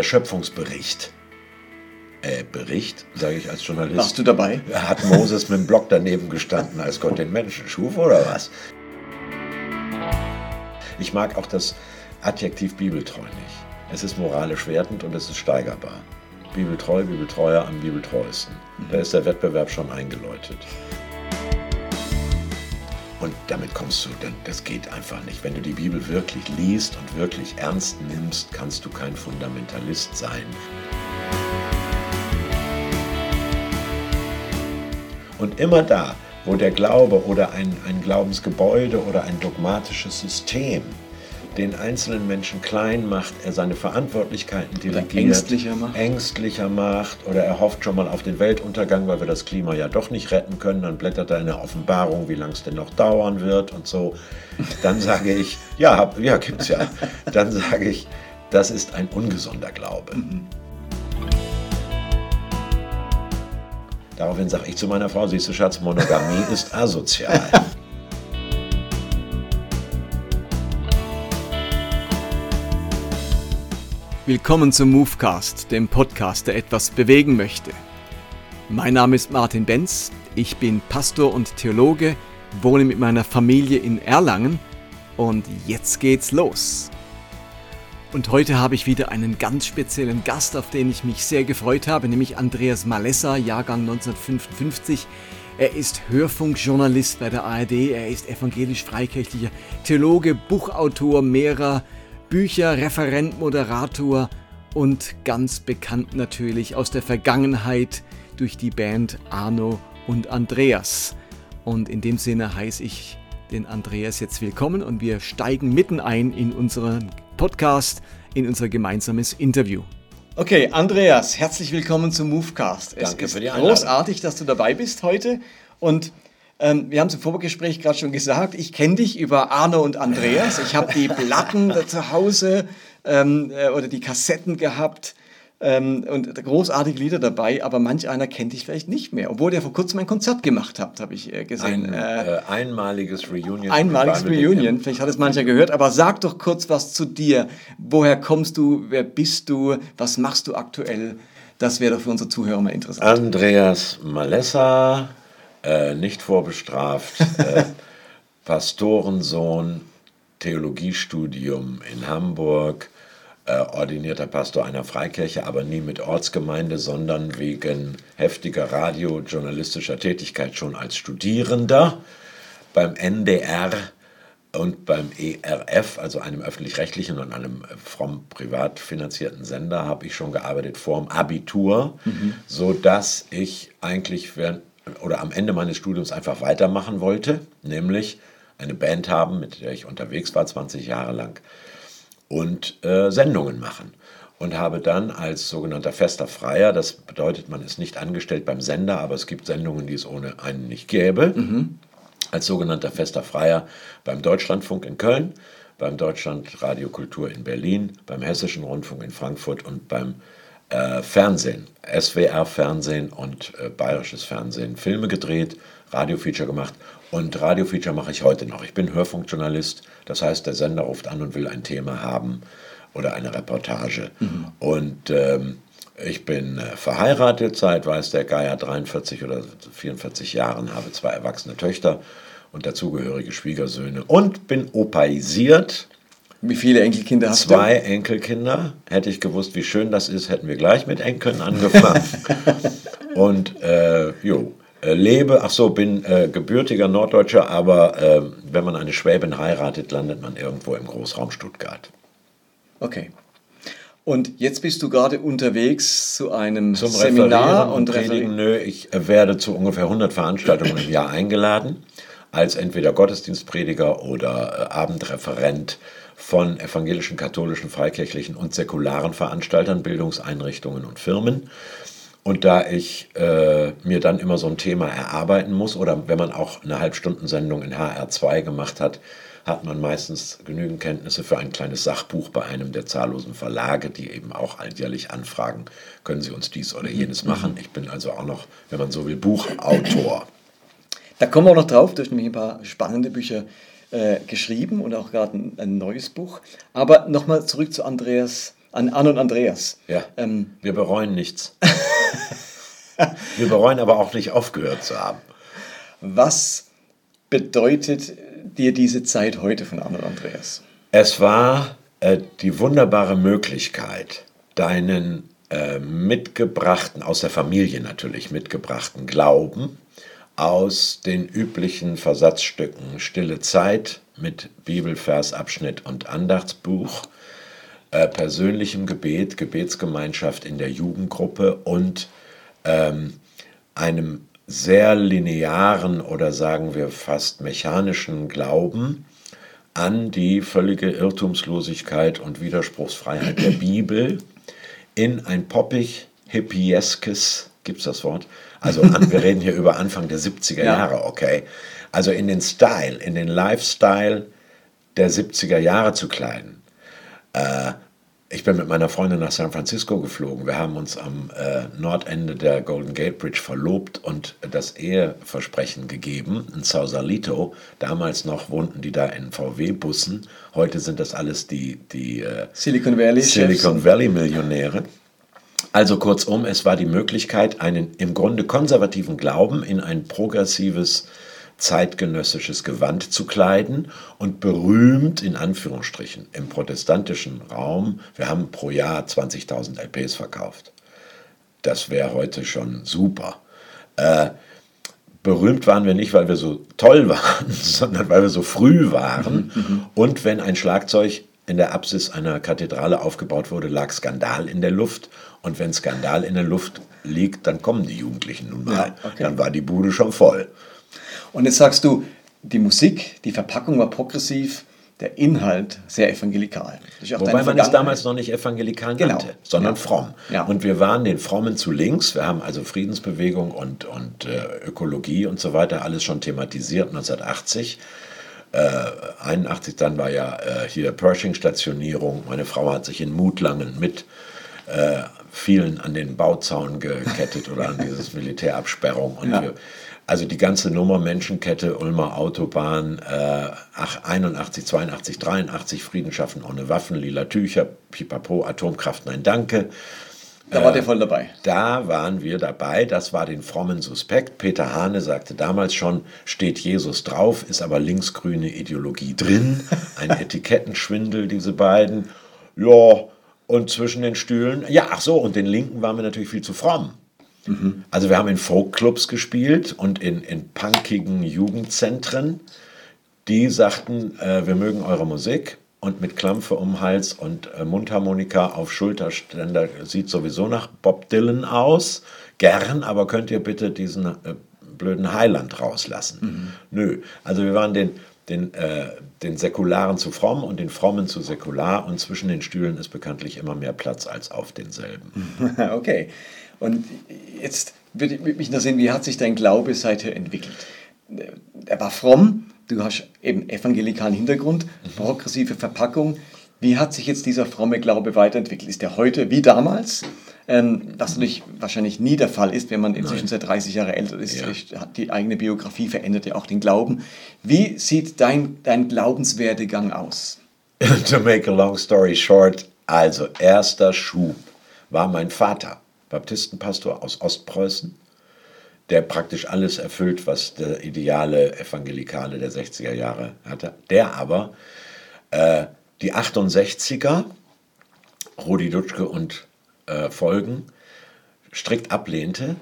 der Schöpfungsbericht. Äh, Bericht, sage ich als Journalist. Warst du dabei? Hat Moses mit dem Block daneben gestanden, als Gott den Menschen schuf, oder was? Ich mag auch das Adjektiv bibeltreu nicht. Es ist moralisch wertend und es ist steigerbar. Bibeltreu, Bibeltreuer am Bibeltreuesten. Da ist der Wettbewerb schon eingeläutet. Und damit kommst du, denn das geht einfach nicht. Wenn du die Bibel wirklich liest und wirklich ernst nimmst, kannst du kein Fundamentalist sein. Und immer da, wo der Glaube oder ein, ein Glaubensgebäude oder ein dogmatisches System den einzelnen Menschen klein macht, er seine Verantwortlichkeiten delegiert, ängstlicher macht. ängstlicher macht oder er hofft schon mal auf den Weltuntergang, weil wir das Klima ja doch nicht retten können, dann blättert er in der Offenbarung, wie lange es denn noch dauern wird und so. Dann sage ich, ja, ja, gibt's ja. Dann sage ich, das ist ein ungesunder Glaube. Mhm. Daraufhin sage ich zu meiner Frau, siehst du Schatz, Monogamie ist asozial. Willkommen zum Movecast, dem Podcast, der etwas bewegen möchte. Mein Name ist Martin Benz, ich bin Pastor und Theologe, wohne mit meiner Familie in Erlangen und jetzt geht's los. Und heute habe ich wieder einen ganz speziellen Gast, auf den ich mich sehr gefreut habe, nämlich Andreas Malessa, Jahrgang 1955. Er ist Hörfunkjournalist bei der ARD, er ist evangelisch-freikirchlicher Theologe, Buchautor mehrerer Bücher, Referent, Moderator und ganz bekannt natürlich aus der Vergangenheit durch die Band Arno und Andreas. Und in dem Sinne heiße ich den Andreas jetzt willkommen und wir steigen mitten ein in unseren Podcast, in unser gemeinsames Interview. Okay, Andreas, herzlich willkommen zum Movecast. Es Danke ist für die Einladung. großartig, dass du dabei bist heute und ähm, wir haben es im Vorgespräch gerade schon gesagt, ich kenne dich über Arno und Andreas. Ich habe die Platten zu Hause ähm, äh, oder die Kassetten gehabt. Ähm, und großartige Lieder dabei, aber manch einer kennt dich vielleicht nicht mehr, obwohl ihr vor kurzem ein Konzert gemacht habt, habe ich äh, gesehen. Ein äh, äh, einmaliges Reunion. Einmaliges Reunion, vielleicht hat es mancher gehört, aber sag doch kurz was zu dir. Woher kommst du, wer bist du, was machst du aktuell? Das wäre doch für unsere Zuhörer mal interessant. Andreas Malessa, äh, nicht vorbestraft, äh, Pastorensohn, Theologiestudium in Hamburg, äh, ordinierter Pastor einer Freikirche, aber nie mit Ortsgemeinde, sondern wegen heftiger radiojournalistischer Tätigkeit schon als Studierender beim NDR und beim ERF, also einem öffentlich-rechtlichen und einem fromm privat finanzierten Sender, habe ich schon gearbeitet vorm Abitur, mhm. sodass ich eigentlich während oder am Ende meines Studiums einfach weitermachen wollte, nämlich eine Band haben, mit der ich unterwegs war, 20 Jahre lang, und äh, Sendungen machen. Und habe dann als sogenannter fester Freier, das bedeutet, man ist nicht angestellt beim Sender, aber es gibt Sendungen, die es ohne einen nicht gäbe, mhm. als sogenannter fester Freier beim Deutschlandfunk in Köln, beim Deutschland Radiokultur in Berlin, beim Hessischen Rundfunk in Frankfurt und beim äh, Fernsehen, SWR-Fernsehen und äh, bayerisches Fernsehen Filme gedreht, Radiofeature gemacht und Radiofeature mache ich heute noch. Ich bin Hörfunkjournalist, das heißt, der Sender ruft an und will ein Thema haben oder eine Reportage. Mhm. Und ähm, ich bin äh, verheiratet seit, weiß der Geier, 43 oder 44 Jahren, habe zwei erwachsene Töchter und dazugehörige Schwiegersöhne und bin opaisiert wie viele Enkelkinder hast Zwei du? Zwei Enkelkinder. Hätte ich gewusst, wie schön das ist, hätten wir gleich mit Enkeln angefangen. und äh, jo, äh, lebe, ach so, bin äh, gebürtiger Norddeutscher, aber äh, wenn man eine Schwäbin heiratet, landet man irgendwo im Großraum Stuttgart. Okay. Und jetzt bist du gerade unterwegs zu einem Zum Seminar und Predigen. Nö, ich äh, werde zu ungefähr 100 Veranstaltungen im Jahr eingeladen, als entweder Gottesdienstprediger oder äh, Abendreferent von evangelischen, katholischen, freikirchlichen und säkularen Veranstaltern, Bildungseinrichtungen und Firmen. Und da ich äh, mir dann immer so ein Thema erarbeiten muss, oder wenn man auch eine Halbstundensendung in HR2 gemacht hat, hat man meistens genügend Kenntnisse für ein kleines Sachbuch bei einem der zahllosen Verlage, die eben auch alljährlich anfragen, können Sie uns dies oder jenes mhm. machen. Ich bin also auch noch, wenn man so will, Buchautor. Da kommen wir auch noch drauf, durch nämlich ein paar spannende Bücher äh, geschrieben und auch gerade ein, ein, neues Buch. Aber nochmal zurück zu Andreas an Anne und Andreas. Ja. Ähm, wir bereuen nichts. wir bereuen aber auch nicht aufgehört zu haben. Was bedeutet dir diese Zeit heute von Anne und Andreas? Es war äh, die wunderbare Möglichkeit, deinen äh, mitgebrachten, aus der Familie natürlich mitgebrachten Glauben aus den üblichen Versatzstücken Stille Zeit mit Bibelversabschnitt und Andachtsbuch, äh, persönlichem Gebet, Gebetsgemeinschaft in der Jugendgruppe und ähm, einem sehr linearen oder sagen wir fast mechanischen Glauben an die völlige Irrtumslosigkeit und Widerspruchsfreiheit der Bibel in ein poppig, hippieskes, gibt es das Wort? Also wir reden hier über Anfang der 70er ja. Jahre, okay? Also in den Style, in den Lifestyle der 70er Jahre zu kleiden. Äh, ich bin mit meiner Freundin nach San Francisco geflogen. Wir haben uns am äh, Nordende der Golden Gate Bridge verlobt und das Eheversprechen gegeben in Sausalito. Damals noch wohnten die da in VW-Bussen. Heute sind das alles die, die äh, Silicon Valley Silicon Valley Millionäre. Also kurzum, es war die Möglichkeit, einen im Grunde konservativen Glauben in ein progressives zeitgenössisches Gewand zu kleiden und berühmt in Anführungsstrichen im protestantischen Raum, wir haben pro Jahr 20.000 LPs verkauft. Das wäre heute schon super. Äh, berühmt waren wir nicht, weil wir so toll waren, sondern weil wir so früh waren. Mhm, mhm. und wenn ein Schlagzeug in der Apsis einer Kathedrale aufgebaut wurde, lag Skandal in der Luft. Und wenn Skandal in der Luft liegt, dann kommen die Jugendlichen nun mal. Ja, okay. Dann war die Bude schon voll. Und jetzt sagst du, die Musik, die Verpackung war progressiv, der Inhalt sehr evangelikal. Wobei man es damals noch nicht evangelikal genau. nannte, sondern ja. fromm. Ja. Und wir waren den Frommen zu links. Wir haben also Friedensbewegung und, und äh, Ökologie und so weiter alles schon thematisiert 1980. Äh, 81 dann war ja äh, hier Pershing-Stationierung. Meine Frau hat sich in Mutlangen mit äh, vielen an den Bauzaun gekettet oder an dieses Militärabsperrung. Und ja. wir, also die ganze Nummer Menschenkette, Ulmer Autobahn, äh, 81, 82, 83, Frieden schaffen ohne Waffen, lila Tücher, Pipapo, Atomkraft, nein danke. Da war der voll dabei. Da waren wir dabei. Das war den frommen Suspekt. Peter Hane sagte damals schon, steht Jesus drauf, ist aber linksgrüne Ideologie drin. Ein Etikettenschwindel, diese beiden. Ja, und zwischen den Stühlen. Ja, ach so, und den Linken waren wir natürlich viel zu fromm. Mhm. Also wir haben in Folkclubs gespielt und in, in punkigen Jugendzentren. Die sagten, äh, wir mögen eure Musik und mit Klampfe um Hals und äh, Mundharmonika auf Schulterständer sieht sowieso nach Bob Dylan aus. Gern, aber könnt ihr bitte diesen äh, blöden Highland rauslassen? Mhm. Nö. Also wir waren den, den, äh, den Säkularen zu fromm und den Frommen zu säkular und zwischen den Stühlen ist bekanntlich immer mehr Platz als auf denselben. okay. Und jetzt würde mich interessieren, wie hat sich dein Glaube seither entwickelt? Er war fromm, du hast eben evangelikalen Hintergrund, mhm. progressive Verpackung. Wie hat sich jetzt dieser fromme Glaube weiterentwickelt? Ist er heute wie damals? Ähm, was natürlich wahrscheinlich nie der Fall ist, wenn man inzwischen seit 30 Jahre älter ist, ja. hat die eigene Biografie verändert ja auch den Glauben. Wie sieht dein, dein Glaubenswerdegang aus? to make a long story short, also erster Schub war mein Vater. Baptistenpastor aus Ostpreußen, der praktisch alles erfüllt, was der ideale Evangelikale der 60er Jahre hatte. Der aber äh, die 68er, Rudi Dutschke und äh, Folgen, strikt ablehnte.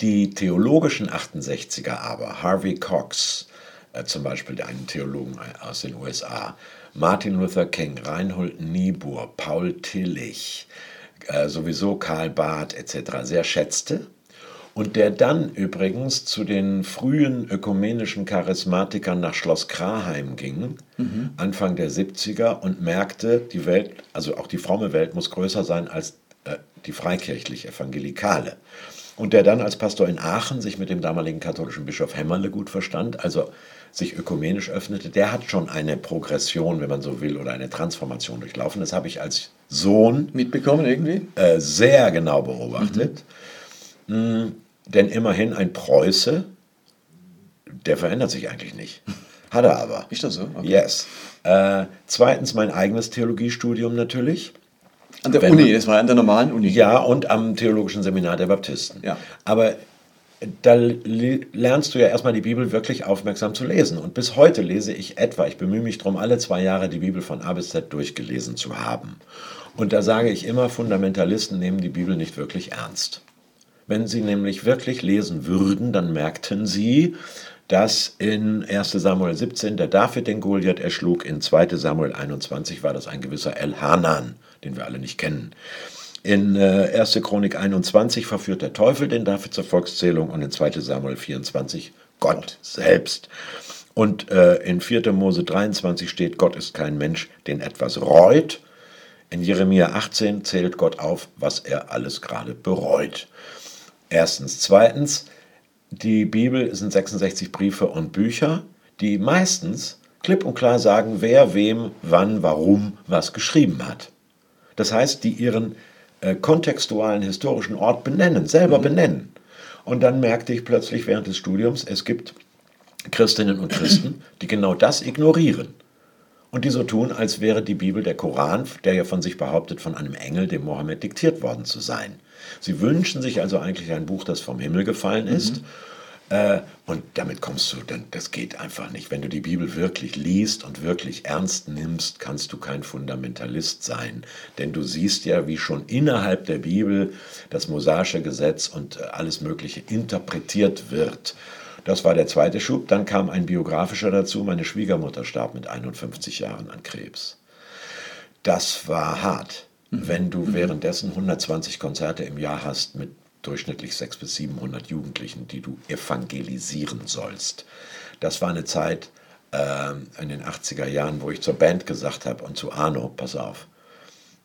Die theologischen 68er aber, Harvey Cox, äh, zum Beispiel einen Theologen aus den USA, Martin Luther King, Reinhold Niebuhr, Paul Tillich, äh, sowieso Karl Barth etc. sehr schätzte und der dann übrigens zu den frühen ökumenischen Charismatikern nach Schloss Kraheim ging, mhm. Anfang der 70er, und merkte, die Welt, also auch die fromme Welt muss größer sein als äh, die freikirchlich-evangelikale. Und der dann als Pastor in Aachen sich mit dem damaligen katholischen Bischof Hämmerle gut verstand, also sich ökumenisch öffnete, der hat schon eine Progression, wenn man so will, oder eine Transformation durchlaufen. Das habe ich als Sohn mitbekommen irgendwie äh, sehr genau beobachtet. Mhm. Denn immerhin ein Preuße, der verändert sich eigentlich nicht. Hat er aber. Ist das so? Okay. Yes. Äh, zweitens mein eigenes Theologiestudium natürlich. An der Wenn Uni, das war an der normalen Uni. Ja, und am Theologischen Seminar der Baptisten. Ja. Aber da lernst du ja erstmal die Bibel wirklich aufmerksam zu lesen. Und bis heute lese ich etwa, ich bemühe mich darum, alle zwei Jahre die Bibel von A bis Z durchgelesen zu haben. Und da sage ich immer, Fundamentalisten nehmen die Bibel nicht wirklich ernst. Wenn sie nämlich wirklich lesen würden, dann merkten sie, dass in 1 Samuel 17 der David den Goliath erschlug, in 2 Samuel 21 war das ein gewisser El Hanan, den wir alle nicht kennen. In äh, 1. Chronik 21 verführt der Teufel den David zur Volkszählung und in 2. Samuel 24 Gott selbst. Und äh, in 4. Mose 23 steht, Gott ist kein Mensch, den etwas reut. In Jeremia 18 zählt Gott auf, was er alles gerade bereut. Erstens. Zweitens, die Bibel sind 66 Briefe und Bücher, die meistens klipp und klar sagen, wer wem, wann, warum was geschrieben hat. Das heißt, die ihren äh, kontextualen historischen Ort benennen, selber mhm. benennen. Und dann merkte ich plötzlich während des Studiums, es gibt Christinnen und Christen, die genau das ignorieren. Und die so tun, als wäre die Bibel der Koran, der ja von sich behauptet, von einem Engel, dem Mohammed diktiert worden zu sein. Sie wünschen sich also eigentlich ein Buch, das vom Himmel gefallen ist. Mhm. Äh, und damit kommst du, denn das geht einfach nicht. Wenn du die Bibel wirklich liest und wirklich ernst nimmst, kannst du kein Fundamentalist sein. Denn du siehst ja, wie schon innerhalb der Bibel das mosaische Gesetz und äh, alles Mögliche interpretiert wird. Das war der zweite Schub. Dann kam ein biografischer dazu. Meine Schwiegermutter starb mit 51 Jahren an Krebs. Das war hart. Wenn du währenddessen 120 Konzerte im Jahr hast mit durchschnittlich 600 bis 700 Jugendlichen, die du evangelisieren sollst. Das war eine Zeit äh, in den 80er Jahren, wo ich zur Band gesagt habe und zu Arno, pass auf,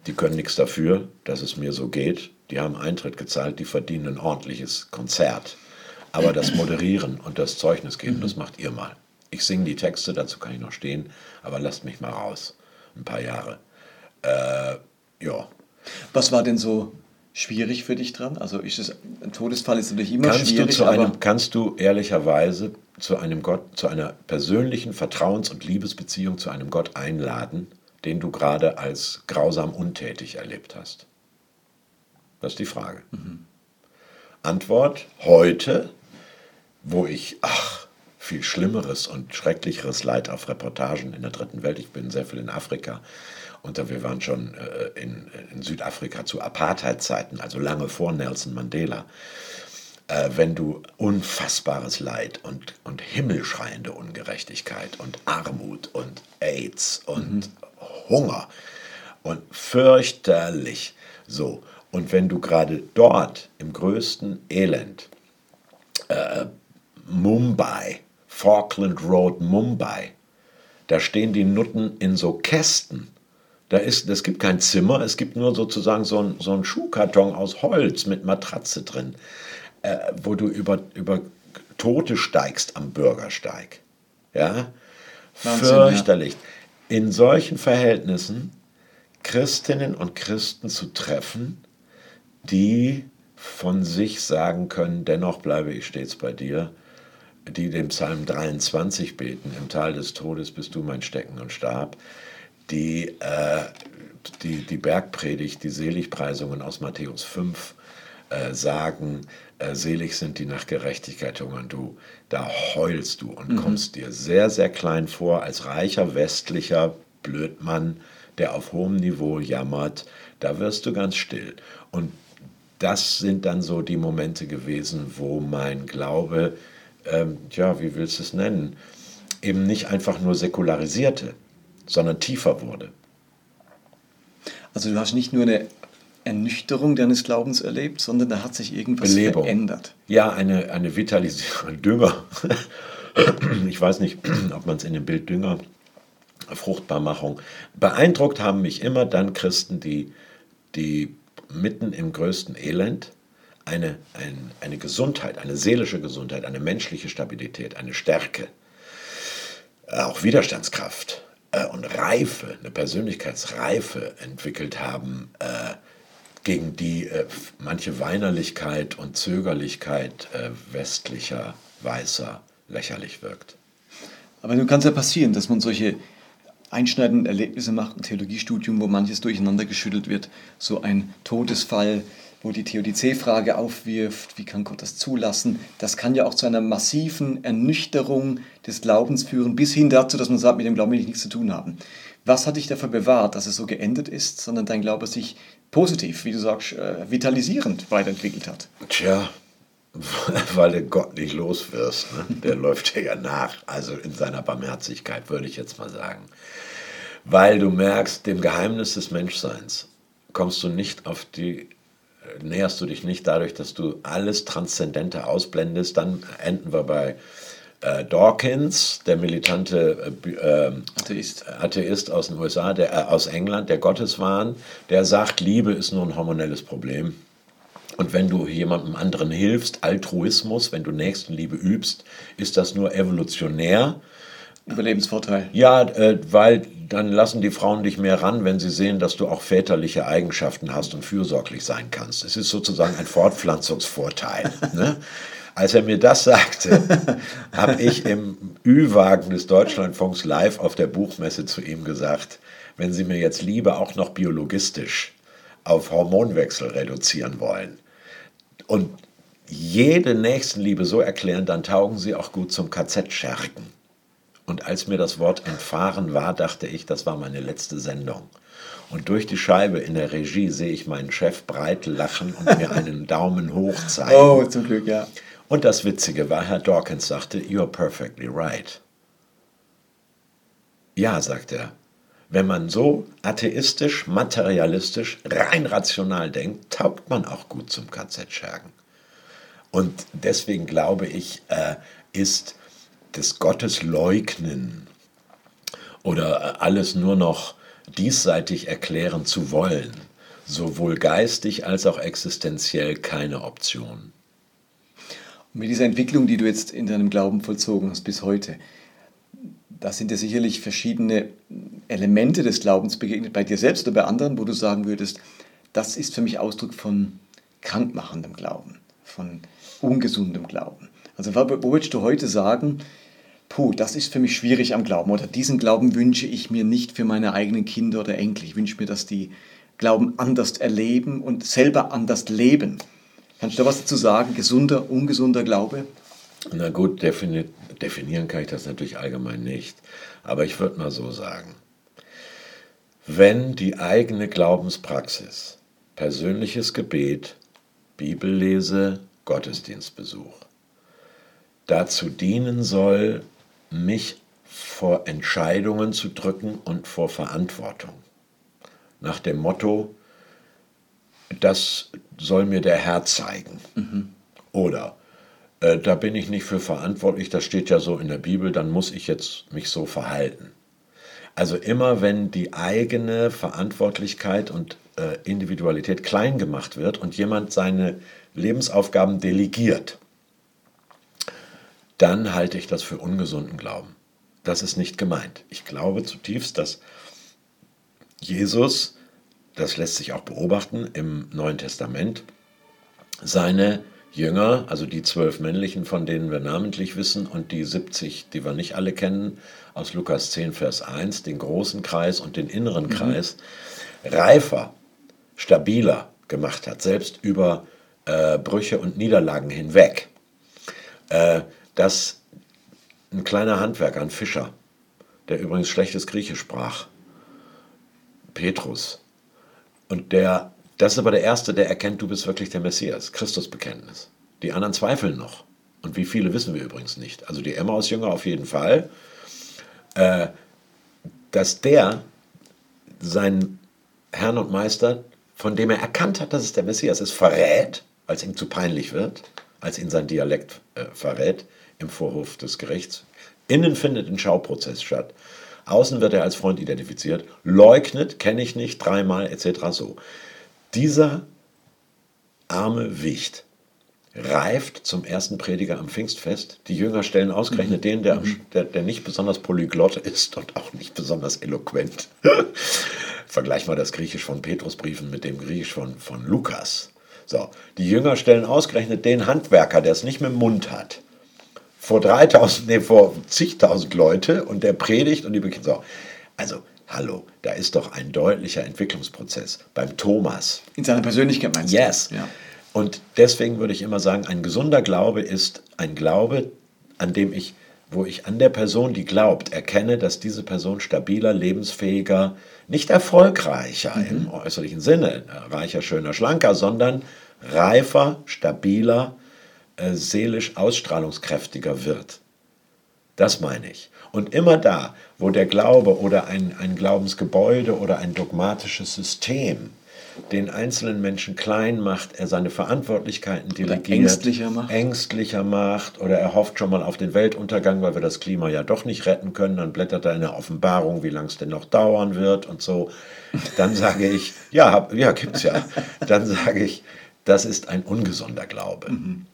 die können nichts dafür, dass es mir so geht. Die haben Eintritt gezahlt, die verdienen ein ordentliches Konzert. Aber das Moderieren und das Zeugnis geben, mhm. das macht ihr mal. Ich singe die Texte, dazu kann ich noch stehen, aber lasst mich mal raus. Ein paar Jahre. Äh, ja. Was war denn so schwierig für dich dran? Also ist es, ein Todesfall ist natürlich immer kannst schwierig. Du einem, kannst du ehrlicherweise zu einem Gott, zu einer persönlichen Vertrauens- und Liebesbeziehung zu einem Gott einladen, den du gerade als grausam untätig erlebt hast? Das ist die Frage. Mhm. Antwort, heute, wo ich, ach, viel Schlimmeres und Schrecklicheres Leid auf Reportagen in der dritten Welt, ich bin sehr viel in Afrika, und wir waren schon äh, in, in, Südafrika zu Apartheid-Zeiten, also lange vor Nelson Mandela. Äh, wenn du unfassbares Leid und, und himmelschreiende Ungerechtigkeit und Armut und AIDS und mhm. Hunger und fürchterlich so. Und wenn du gerade dort im größten Elend, äh, Mumbai, Falkland Road, Mumbai, da stehen die Nutten in so Kästen da ist, es gibt kein Zimmer, es gibt nur sozusagen so ein, so Schuhkarton aus Holz mit Matratze drin, äh, wo du über, über Tote steigst am Bürgersteig. Ja? Wahnsinn, Fürchterlich. Ja. In solchen Verhältnissen Christinnen und Christen zu treffen, die von sich sagen können, dennoch bleibe ich stets bei dir, die den Psalm 23 beten, im Tal des Todes bist du mein Stecken und Stab, die, äh, die, die Bergpredigt, die Seligpreisungen aus Matthäus 5 äh, sagen, äh, selig sind die nach Gerechtigkeit hungern, du, da heulst du und mhm. kommst dir sehr, sehr klein vor als reicher westlicher Blödmann, der auf hohem Niveau jammert, da wirst du ganz still. Und das sind dann so die Momente gewesen, wo mein Glaube, ähm, ja, wie willst du es nennen, eben nicht einfach nur säkularisierte, sondern tiefer wurde. Also du hast nicht nur eine Ernüchterung deines Glaubens erlebt, sondern da hat sich irgendwas Belebung. verändert. Ja, eine, eine Vitalisierung, Dünger. Ich weiß nicht, ob man es in dem Bild Dünger, Fruchtbarmachung. Beeindruckt haben mich immer dann Christen, die, die mitten im größten Elend eine, ein, eine Gesundheit, eine seelische Gesundheit, eine menschliche Stabilität, eine Stärke, auch Widerstandskraft äh, und Reife, eine Persönlichkeitsreife entwickelt haben, äh, gegen die äh, manche Weinerlichkeit und Zögerlichkeit äh, westlicher Weißer lächerlich wirkt. Aber nun kann es ja passieren, dass man solche einschneidende Erlebnisse macht, ein Theologiestudium, wo manches durcheinander geschüttelt wird, so ein Todesfall, wo die Theodizee-Frage aufwirft, wie kann Gott das zulassen? Das kann ja auch zu einer massiven Ernüchterung des Glaubens führen, bis hin dazu, dass man sagt, mit dem Glauben will ich nichts zu tun haben. Was hat dich dafür bewahrt, dass es so geendet ist, sondern dein Glaube sich positiv, wie du sagst, äh, vitalisierend weiterentwickelt hat? Tja, weil du Gott nicht los wirst. Ne? Der läuft dir ja nach, also in seiner Barmherzigkeit, würde ich jetzt mal sagen. Weil du merkst, dem Geheimnis des Menschseins kommst du nicht auf die näherst du dich nicht dadurch, dass du alles Transzendente ausblendest. Dann enden wir bei äh, Dawkins, der militante äh, ähm, Atheist. Atheist. aus den USA, der, äh, aus England, der Gotteswahn, der sagt, Liebe ist nur ein hormonelles Problem. Und wenn du jemandem anderen hilfst, Altruismus, wenn du Nächstenliebe übst, ist das nur evolutionär. Überlebensvorteil. Ja, äh, weil dann lassen die Frauen dich mehr ran, wenn sie sehen, dass du auch väterliche Eigenschaften hast und fürsorglich sein kannst. Es ist sozusagen ein Fortpflanzungsvorteil. ne? Als er mir das sagte, habe ich im Ü-Wagen des Deutschlandfunks live auf der Buchmesse zu ihm gesagt, wenn Sie mir jetzt Liebe auch noch biologistisch auf Hormonwechsel reduzieren wollen und jede Nächstenliebe so erklären, dann taugen Sie auch gut zum KZ-Schergen. Und als mir das Wort entfahren war, dachte ich, das war meine letzte Sendung. Und durch die Scheibe in der Regie sehe ich meinen Chef breit lachen und mir einen Daumen hoch zeigen. Oh, zum Glück, ja. Und das Witzige war, Herr Dawkins sagte, You're perfectly right. Ja, sagt er. Wenn man so atheistisch, materialistisch, rein rational denkt, taugt man auch gut zum KZ-Schergen. Und deswegen glaube ich, äh, ist des Gottes leugnen oder alles nur noch diesseitig erklären zu wollen, sowohl geistig als auch existenziell keine Option. Und mit dieser Entwicklung, die du jetzt in deinem Glauben vollzogen hast bis heute, da sind ja sicherlich verschiedene Elemente des Glaubens begegnet, bei dir selbst oder bei anderen, wo du sagen würdest, das ist für mich Ausdruck von krankmachendem Glauben, von ungesundem Glauben. Also wo würdest du heute sagen, puh, das ist für mich schwierig am Glauben oder diesen Glauben wünsche ich mir nicht für meine eigenen Kinder oder Enkel. Ich wünsche mir, dass die Glauben anders erleben und selber anders leben. Kannst du da was dazu sagen? Gesunder, ungesunder Glaube? Na gut, defini definieren kann ich das natürlich allgemein nicht. Aber ich würde mal so sagen, wenn die eigene Glaubenspraxis, persönliches Gebet, Bibellese, Gottesdienstbesuch dazu dienen soll, mich vor Entscheidungen zu drücken und vor Verantwortung. Nach dem Motto, das soll mir der Herr zeigen. Mhm. Oder äh, da bin ich nicht für verantwortlich, das steht ja so in der Bibel, dann muss ich jetzt mich so verhalten. Also immer wenn die eigene Verantwortlichkeit und äh, Individualität klein gemacht wird und jemand seine Lebensaufgaben delegiert, dann halte ich das für ungesunden Glauben. Das ist nicht gemeint. Ich glaube zutiefst, dass Jesus, das lässt sich auch beobachten im Neuen Testament, seine Jünger, also die zwölf männlichen, von denen wir namentlich wissen, und die 70, die wir nicht alle kennen, aus Lukas 10, Vers 1, den großen Kreis und den inneren mhm. Kreis, reifer, stabiler gemacht hat, selbst über äh, Brüche und Niederlagen hinweg. Äh, dass ein kleiner Handwerker, ein Fischer, der übrigens schlechtes Griechisch sprach, Petrus, und der, das ist aber der Erste, der erkennt, du bist wirklich der Messias, Christusbekenntnis. Die anderen zweifeln noch. Und wie viele wissen wir übrigens nicht. Also die Emmaus-Jünger auf jeden Fall. Äh, dass der seinen Herrn und Meister, von dem er erkannt hat, dass es der Messias ist, verrät, als ihm zu peinlich wird, als ihn sein Dialekt äh, verrät, im Vorhof des Gerichts. Innen findet ein Schauprozess statt. Außen wird er als Freund identifiziert, leugnet, kenne ich nicht, dreimal etc. So. Dieser arme Wicht reift zum ersten Prediger am Pfingstfest. Die Jünger stellen ausgerechnet mhm. den, der, mhm. der, der, nicht besonders polyglott ist und auch nicht besonders eloquent. Vergleich mal das Griechisch von Petrusbriefen mit dem Griechisch von, von Lukas. So, die Jünger stellen ausgerechnet den Handwerker, der es nicht mit dem Mund hat vor 3000, nee, vor zigtausend Leute und der predigt und die bekennt so. Also, hallo, da ist doch ein deutlicher Entwicklungsprozess beim Thomas. In seiner Persönlichkeit meinst yes. du? Yes. Ja. Und deswegen würde ich immer sagen, ein gesunder Glaube ist ein Glaube, an dem ich, wo ich an der Person, die glaubt, erkenne, dass diese Person stabiler, lebensfähiger, nicht erfolgreicher mhm. im äußerlichen Sinne, reicher, schöner, schlanker, sondern reifer, stabiler, äh, seelisch ausstrahlungskräftiger wird. Das meine ich. Und immer da, wo der Glaube oder ein, ein Glaubensgebäude oder ein dogmatisches System den einzelnen Menschen klein macht, er seine Verantwortlichkeiten delegiert, ängstlicher macht. ängstlicher macht oder er hofft schon mal auf den Weltuntergang, weil wir das Klima ja doch nicht retten können, dann blättert er in der Offenbarung, wie lange es denn noch dauern wird und so. Dann sage ich, ja, ja, gibt's ja. Dann sage ich, das ist ein ungesunder Glaube. Mhm.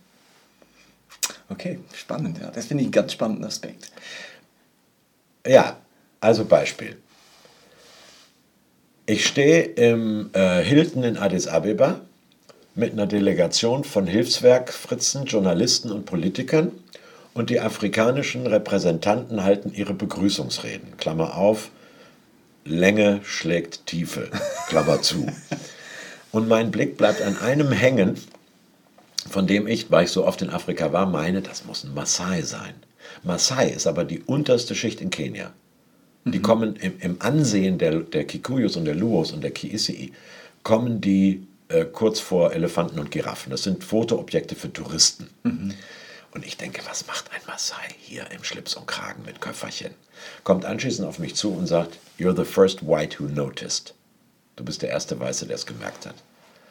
Okay, spannend, ja. Das finde ich einen ganz spannenden Aspekt. Ja, also Beispiel. Ich stehe im äh, Hilton in Addis Abeba mit einer Delegation von Hilfswerkfritzen, Journalisten und Politikern und die afrikanischen Repräsentanten halten ihre Begrüßungsreden. Klammer auf, Länge schlägt Tiefe, Klammer zu. Und mein Blick bleibt an einem hängen, von dem ich, weil ich so oft in Afrika war, meine, das muss ein Maasai sein. Maasai ist aber die unterste Schicht in Kenia. Die mhm. kommen im, im, Ansehen der, der Kikuyus und der Luos und der Kiisii, kommen die äh, kurz vor Elefanten und Giraffen. Das sind Fotoobjekte für Touristen. Mhm. Und ich denke, was macht ein Maasai hier im Schlips und Kragen mit Köfferchen? Kommt anschließend auf mich zu und sagt, You're the first white who noticed. Du bist der erste Weiße, der es gemerkt hat.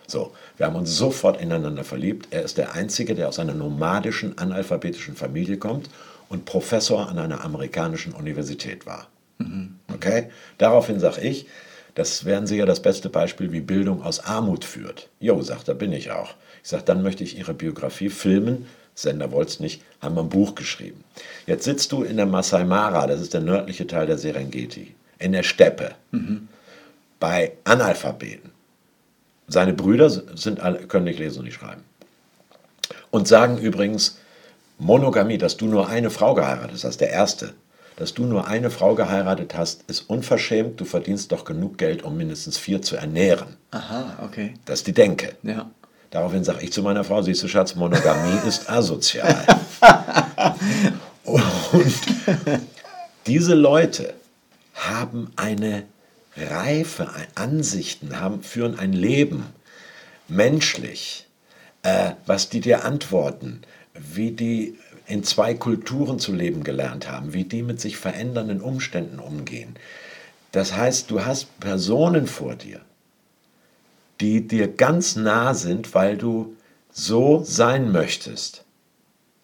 So, wir haben uns sofort ineinander verliebt. Er ist der Einzige, der aus einer nomadischen, analphabetischen Familie kommt und Professor an einer amerikanischen Universität war. Mhm. Okay? Daraufhin sage ich, das wären Sie ja das beste Beispiel, wie Bildung aus Armut führt. Jo, sagt, da bin ich auch. Ich sage, dann möchte ich Ihre Biografie filmen. Sender wollte es nicht, haben wir ein Buch geschrieben. Jetzt sitzt du in der Masai Mara, das ist der nördliche Teil der Serengeti, in der Steppe, mhm. bei Analphabeten. Seine Brüder sind alle, können nicht lesen und nicht schreiben. Und sagen übrigens, Monogamie, dass du nur eine Frau geheiratet hast, der erste, dass du nur eine Frau geheiratet hast, ist unverschämt. Du verdienst doch genug Geld, um mindestens vier zu ernähren. Aha, okay. Das ist die Denke. Ja. Daraufhin sage ich zu meiner Frau, siehst du Schatz, Monogamie ist asozial. Und diese Leute haben eine Reife, Ansichten, haben, führen ein Leben, menschlich, äh, was die dir antworten, wie die in zwei Kulturen zu leben gelernt haben, wie die mit sich verändernden Umständen umgehen. Das heißt, du hast Personen vor dir, die dir ganz nah sind, weil du so sein möchtest.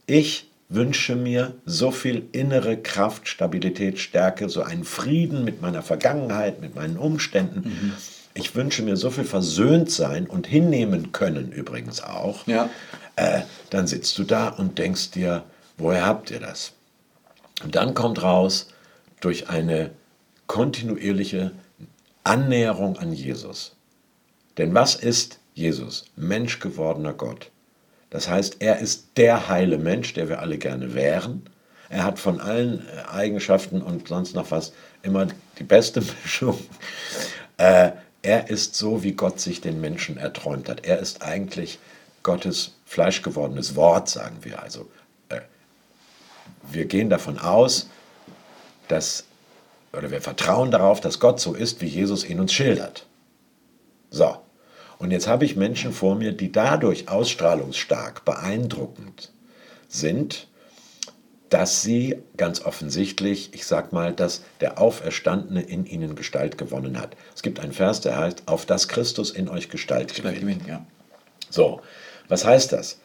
Ich wünsche mir so viel innere Kraft, Stabilität, Stärke, so einen Frieden mit meiner Vergangenheit, mit meinen Umständen. Mhm. Ich wünsche mir so viel versöhnt sein und hinnehmen können übrigens auch. Ja. Äh, dann sitzt du da und denkst dir, woher habt ihr das? Und dann kommt raus, durch eine kontinuierliche Annäherung an Jesus. Denn was ist Jesus? Mensch gewordener Gott. Das heißt, er ist der heile Mensch, der wir alle gerne wären. Er hat von allen äh, Eigenschaften und sonst noch was immer die beste Mischung. Äh, er ist so, wie Gott sich den Menschen erträumt hat. Er ist eigentlich Gottes fleischgewordenes Wort, sagen wir. Also äh, wir gehen davon aus, dass, oder wir vertrauen darauf, dass Gott so ist, wie Jesus ihn uns schildert. So, und jetzt habe ich Menschen vor mir, die dadurch ausstrahlungsstark, beeindruckend sind, dass sie ganz offensichtlich, ich sag mal, dass der Auferstandene in ihnen Gestalt gewonnen hat. Es gibt einen Vers, der heißt, auf das Christus in euch Gestalt gewinnt. gewinnt ja. So, was heißt das?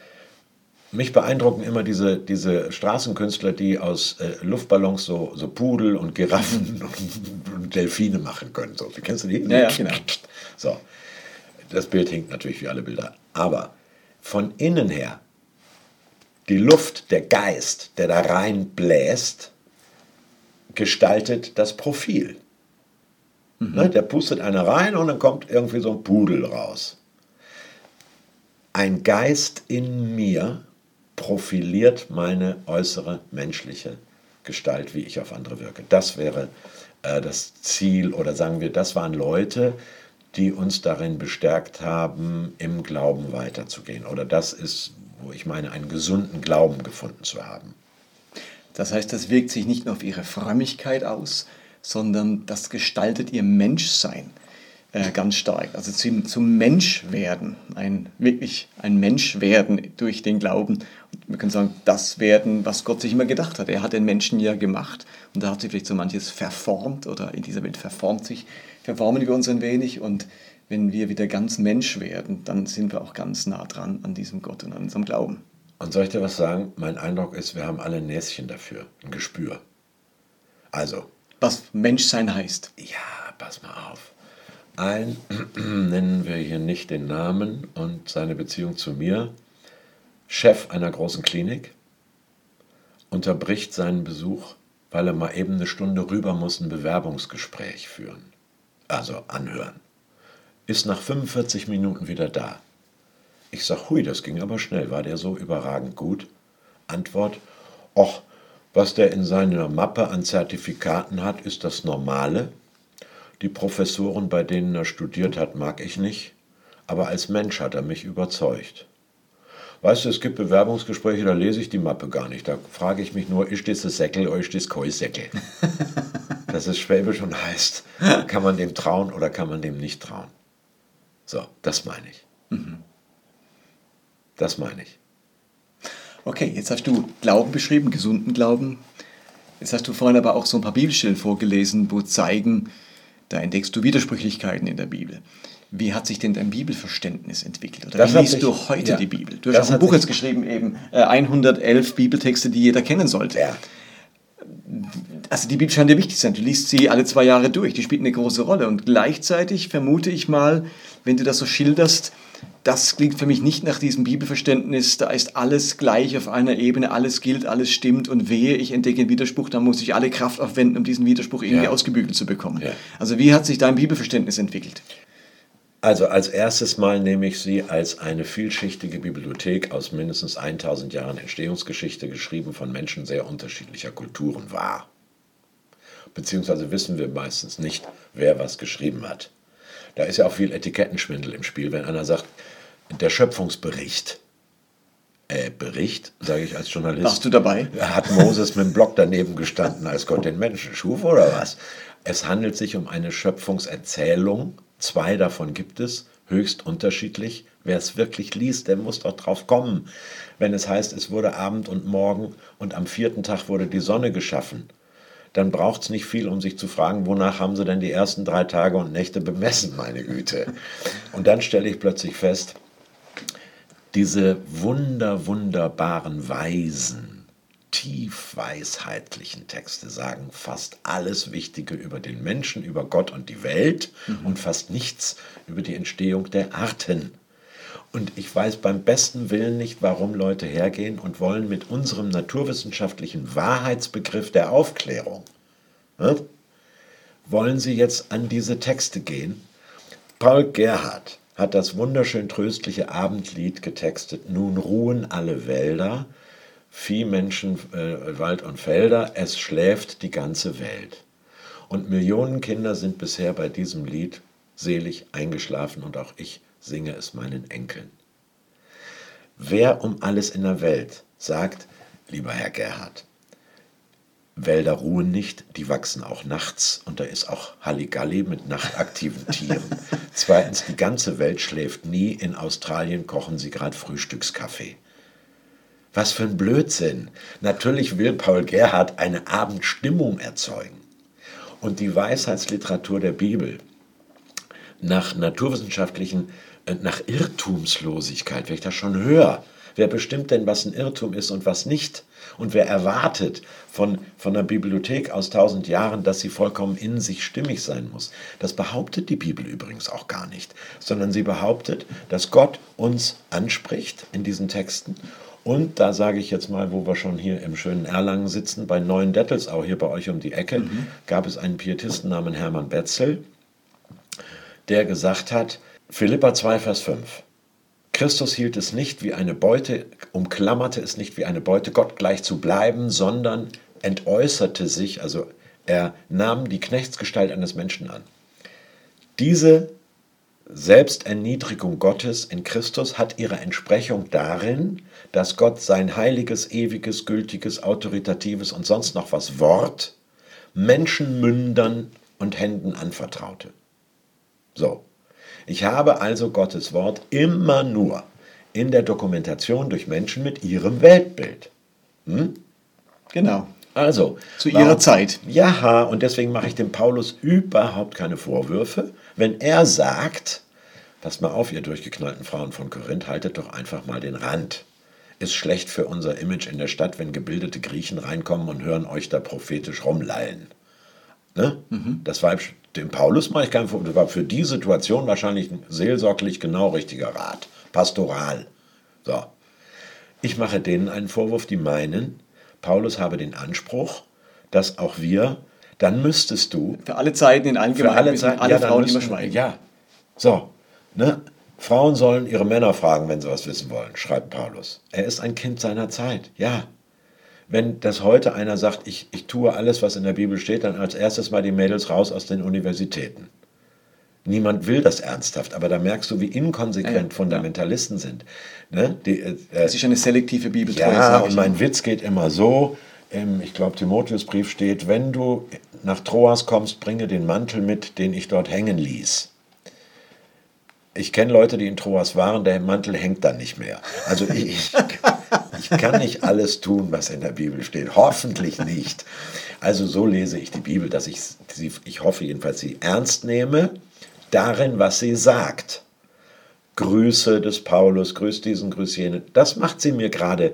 Mich beeindrucken immer diese, diese Straßenkünstler, die aus äh, Luftballons so, so Pudel und Giraffen und, und Delfine machen können. So, kennst du die? Ja, ja, genau. So, das Bild hinkt natürlich wie alle Bilder. Aber von innen her, die Luft, der Geist, der da reinbläst, gestaltet das Profil. Mhm. Ne, der pustet einer rein und dann kommt irgendwie so ein Pudel raus. Ein Geist in mir profiliert meine äußere menschliche Gestalt, wie ich auf andere wirke. Das wäre äh, das Ziel oder sagen wir, das waren Leute, die uns darin bestärkt haben, im Glauben weiterzugehen. Oder das ist, wo ich meine, einen gesunden Glauben gefunden zu haben. Das heißt, das wirkt sich nicht nur auf ihre Frömmigkeit aus, sondern das gestaltet ihr Menschsein äh, ganz stark. Also zum, zum Menschwerden, ein, wirklich ein Menschwerden durch den Glauben. Und wir können sagen, das werden, was Gott sich immer gedacht hat. Er hat den Menschen ja gemacht und da hat sich vielleicht so manches verformt oder in dieser Welt verformt sich, verformen wir uns ein wenig und wenn wir wieder ganz Mensch werden, dann sind wir auch ganz nah dran an diesem Gott und an unserem Glauben. Und soll ich dir was sagen? Mein Eindruck ist, wir haben alle ein Näschen dafür, ein Gespür. Also. Was Menschsein heißt. Ja, pass mal auf. Ein, nennen wir hier nicht den Namen und seine Beziehung zu mir, Chef einer großen Klinik, unterbricht seinen Besuch, weil er mal eben eine Stunde rüber muss, ein Bewerbungsgespräch führen. Also anhören. Ist nach 45 Minuten wieder da. Ich sag, hui, das ging aber schnell. War der so überragend gut? Antwort, och, was der in seiner Mappe an Zertifikaten hat, ist das Normale. Die Professoren, bei denen er studiert hat, mag ich nicht, aber als Mensch hat er mich überzeugt. Weißt du, es gibt Bewerbungsgespräche, da lese ich die Mappe gar nicht. Da frage ich mich nur, ist das ein Säckel oder ist das kein Säckel? das ist Schwäbisch und heißt, kann man dem trauen oder kann man dem nicht trauen? So, das meine ich. Mhm. Das meine ich. Okay, jetzt hast du Glauben beschrieben, gesunden Glauben. Jetzt hast du vorhin aber auch so ein paar Bibelstellen vorgelesen, wo zeigen, da entdeckst du Widersprüchlichkeiten in der Bibel. Wie hat sich denn dein Bibelverständnis entwickelt? Oder das wie liest sich, du heute ja, die Bibel? Du hast auch ein Buch jetzt geschrieben, eben äh, 111 Bibeltexte, die jeder kennen sollte. Ja. Also die Bibel scheint dir wichtig zu sein. Du liest sie alle zwei Jahre durch. Die spielt eine große Rolle. Und gleichzeitig vermute ich mal, wenn du das so schilderst, das klingt für mich nicht nach diesem Bibelverständnis, da ist alles gleich auf einer Ebene, alles gilt, alles stimmt und wehe, ich entdecke einen Widerspruch, dann muss ich alle Kraft aufwenden, um diesen Widerspruch irgendwie ja. ausgebügelt zu bekommen. Ja. Also wie hat sich dein Bibelverständnis entwickelt? Also als erstes Mal nehme ich sie als eine vielschichtige Bibliothek aus mindestens 1000 Jahren Entstehungsgeschichte, geschrieben von Menschen sehr unterschiedlicher Kulturen wahr. Beziehungsweise wissen wir meistens nicht, wer was geschrieben hat. Da ist ja auch viel Etikettenschwindel im Spiel, wenn einer sagt, der Schöpfungsbericht. Äh, Bericht, sage ich als Journalist. Warst du dabei? Hat Moses mit dem Block daneben gestanden, als Gott den Menschen schuf oder was? Es handelt sich um eine Schöpfungserzählung. Zwei davon gibt es, höchst unterschiedlich. Wer es wirklich liest, der muss doch drauf kommen. Wenn es heißt, es wurde Abend und Morgen und am vierten Tag wurde die Sonne geschaffen, dann braucht es nicht viel, um sich zu fragen, wonach haben sie denn die ersten drei Tage und Nächte bemessen, meine Güte. Und dann stelle ich plötzlich fest, diese wunder, wunderbaren, weisen, tiefweisheitlichen Texte sagen fast alles Wichtige über den Menschen, über Gott und die Welt mhm. und fast nichts über die Entstehung der Arten. Und ich weiß beim besten Willen nicht, warum Leute hergehen und wollen mit unserem naturwissenschaftlichen Wahrheitsbegriff der Aufklärung, ne, wollen sie jetzt an diese Texte gehen. Paul Gerhardt hat das wunderschön tröstliche Abendlied getextet. Nun ruhen alle Wälder, Vieh, Menschen, äh, Wald und Felder, es schläft die ganze Welt. Und Millionen Kinder sind bisher bei diesem Lied selig eingeschlafen und auch ich singe es meinen Enkeln. Wer um alles in der Welt sagt, lieber Herr Gerhard, Wälder ruhen nicht, die wachsen auch nachts und da ist auch Halligalli mit nachtaktiven Tieren. Zweitens, die ganze Welt schläft nie. In Australien kochen sie gerade Frühstückskaffee. Was für ein Blödsinn. Natürlich will Paul Gerhard eine Abendstimmung erzeugen. Und die Weisheitsliteratur der Bibel nach naturwissenschaftlichen, äh, nach Irrtumslosigkeit, wenn ich das schon höre, wer bestimmt denn, was ein Irrtum ist und was nicht? Und wer erwartet von, von einer Bibliothek aus tausend Jahren, dass sie vollkommen in sich stimmig sein muss? Das behauptet die Bibel übrigens auch gar nicht, sondern sie behauptet, dass Gott uns anspricht in diesen Texten und da sage ich jetzt mal, wo wir schon hier im schönen Erlangen sitzen, bei Neuen Dettelsau, hier bei euch um die Ecke, mhm. gab es einen Pietisten namens Hermann Betzel, der gesagt hat, Philippa 2, Vers 5, Christus hielt es nicht wie eine Beute, umklammerte es nicht wie eine Beute, Gott gleich zu bleiben, sondern entäußerte sich, also Er nahm die Knechtsgestalt eines Menschen an. Diese Selbsterniedrigung Gottes in Christus hat ihre Entsprechung darin, dass Gott sein heiliges, ewiges, gültiges, autoritatives und sonst noch was Wort Menschenmündern und Händen anvertraute. So, ich habe also Gottes Wort immer nur in der Dokumentation durch Menschen mit ihrem Weltbild. Hm? Genau. Also. Zu ihrer warum, Zeit. Ja, und deswegen mache ich dem Paulus überhaupt keine Vorwürfe. Wenn er sagt, passt mal auf, ihr durchgeknallten Frauen von Korinth, haltet doch einfach mal den Rand. Ist schlecht für unser Image in der Stadt, wenn gebildete Griechen reinkommen und hören euch da prophetisch rumlallen. Ne? Mhm. Das war dem Paulus mache ich keinen Vorwurf. Das war für die Situation wahrscheinlich ein seelsorglich genau richtiger Rat. Pastoral. So. Ich mache denen einen Vorwurf, die meinen, Paulus habe den Anspruch, dass auch wir, dann müsstest du. Für alle Zeiten in allen für alle, Zeiten, alle ja, Frauen müssen, immer schweigen. Ja. So. Ne? Frauen sollen ihre Männer fragen, wenn sie was wissen wollen, schreibt Paulus. Er ist ein Kind seiner Zeit. Ja. Wenn das heute einer sagt, ich, ich tue alles, was in der Bibel steht, dann als erstes mal die Mädels raus aus den Universitäten. Niemand will das ernsthaft, aber da merkst du, wie inkonsequent ja, Fundamentalisten sind. Ne? Die, äh, das ist eine selektive Bibeltreue. Ja, und mein Witz geht immer so, im, ich glaube, Timotheusbrief steht, wenn du nach Troas kommst, bringe den Mantel mit, den ich dort hängen ließ. Ich kenne Leute, die in Troas waren, der Mantel hängt dann nicht mehr. Also ich, ich kann nicht alles tun, was in der Bibel steht. Hoffentlich nicht. Also so lese ich die Bibel, dass ich sie, ich hoffe jedenfalls, sie ernst nehme darin, was sie sagt. Grüße des Paulus, grüß diesen, grüß jenen. Das macht sie mir gerade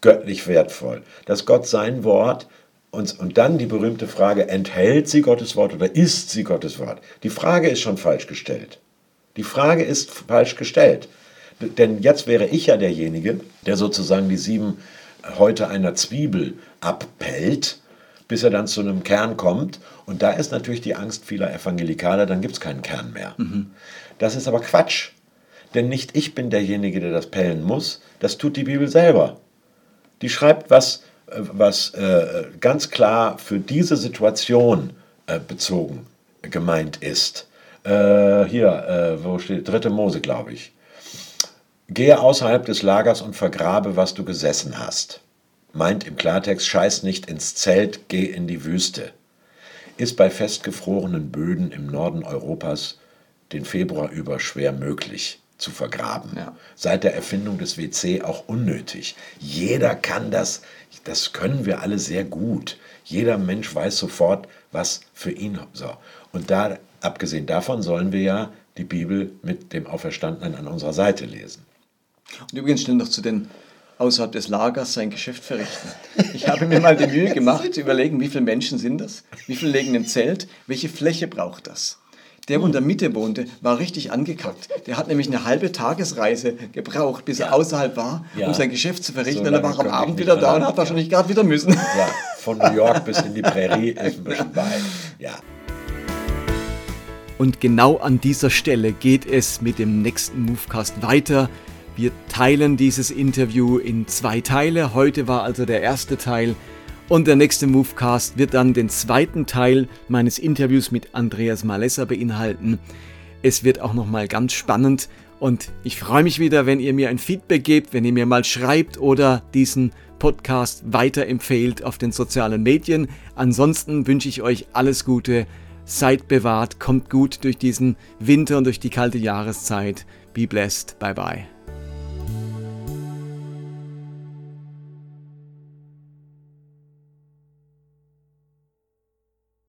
göttlich wertvoll, dass Gott sein Wort und, und dann die berühmte Frage, enthält sie Gottes Wort oder ist sie Gottes Wort? Die Frage ist schon falsch gestellt. Die Frage ist falsch gestellt. Denn jetzt wäre ich ja derjenige, der sozusagen die sieben Häute einer Zwiebel abpellt bis er dann zu einem Kern kommt. Und da ist natürlich die Angst vieler Evangelikaler, dann gibt es keinen Kern mehr. Mhm. Das ist aber Quatsch. Denn nicht ich bin derjenige, der das pellen muss, das tut die Bibel selber. Die schreibt was, äh, was äh, ganz klar für diese Situation äh, bezogen gemeint ist. Äh, hier, äh, wo steht? Dritte Mose, glaube ich. Gehe außerhalb des Lagers und vergrabe, was du gesessen hast meint im Klartext, scheiß nicht ins Zelt, geh in die Wüste. Ist bei festgefrorenen Böden im Norden Europas den Februar über schwer möglich zu vergraben. Ja. Seit der Erfindung des WC auch unnötig. Jeder kann das, das können wir alle sehr gut. Jeder Mensch weiß sofort, was für ihn so. Und da, abgesehen davon, sollen wir ja die Bibel mit dem Auferstandenen an unserer Seite lesen. Und übrigens schnell noch zu den außerhalb des Lagers sein Geschäft verrichten. Ich habe mir mal die Mühe gemacht, zu überlegen, wie viele Menschen sind das, wie viele legen im Zelt, welche Fläche braucht das. Der, wo in der Mitte wohnte, war richtig angekackt. Der hat nämlich eine halbe Tagesreise gebraucht, bis ja. er außerhalb war, ja. um sein Geschäft zu verrichten. So und er war am Abend wieder da und hat wahrscheinlich gerade wieder müssen. Ja, von New York bis in die Prärie ist ein bisschen weit. Ja. Und genau an dieser Stelle geht es mit dem nächsten Movecast weiter. Wir teilen dieses Interview in zwei Teile. Heute war also der erste Teil und der nächste Movecast wird dann den zweiten Teil meines Interviews mit Andreas Malessa beinhalten. Es wird auch nochmal ganz spannend und ich freue mich wieder, wenn ihr mir ein Feedback gebt, wenn ihr mir mal schreibt oder diesen Podcast weiterempfehlt auf den sozialen Medien. Ansonsten wünsche ich euch alles Gute, seid bewahrt, kommt gut durch diesen Winter und durch die kalte Jahreszeit. Be blessed, bye bye.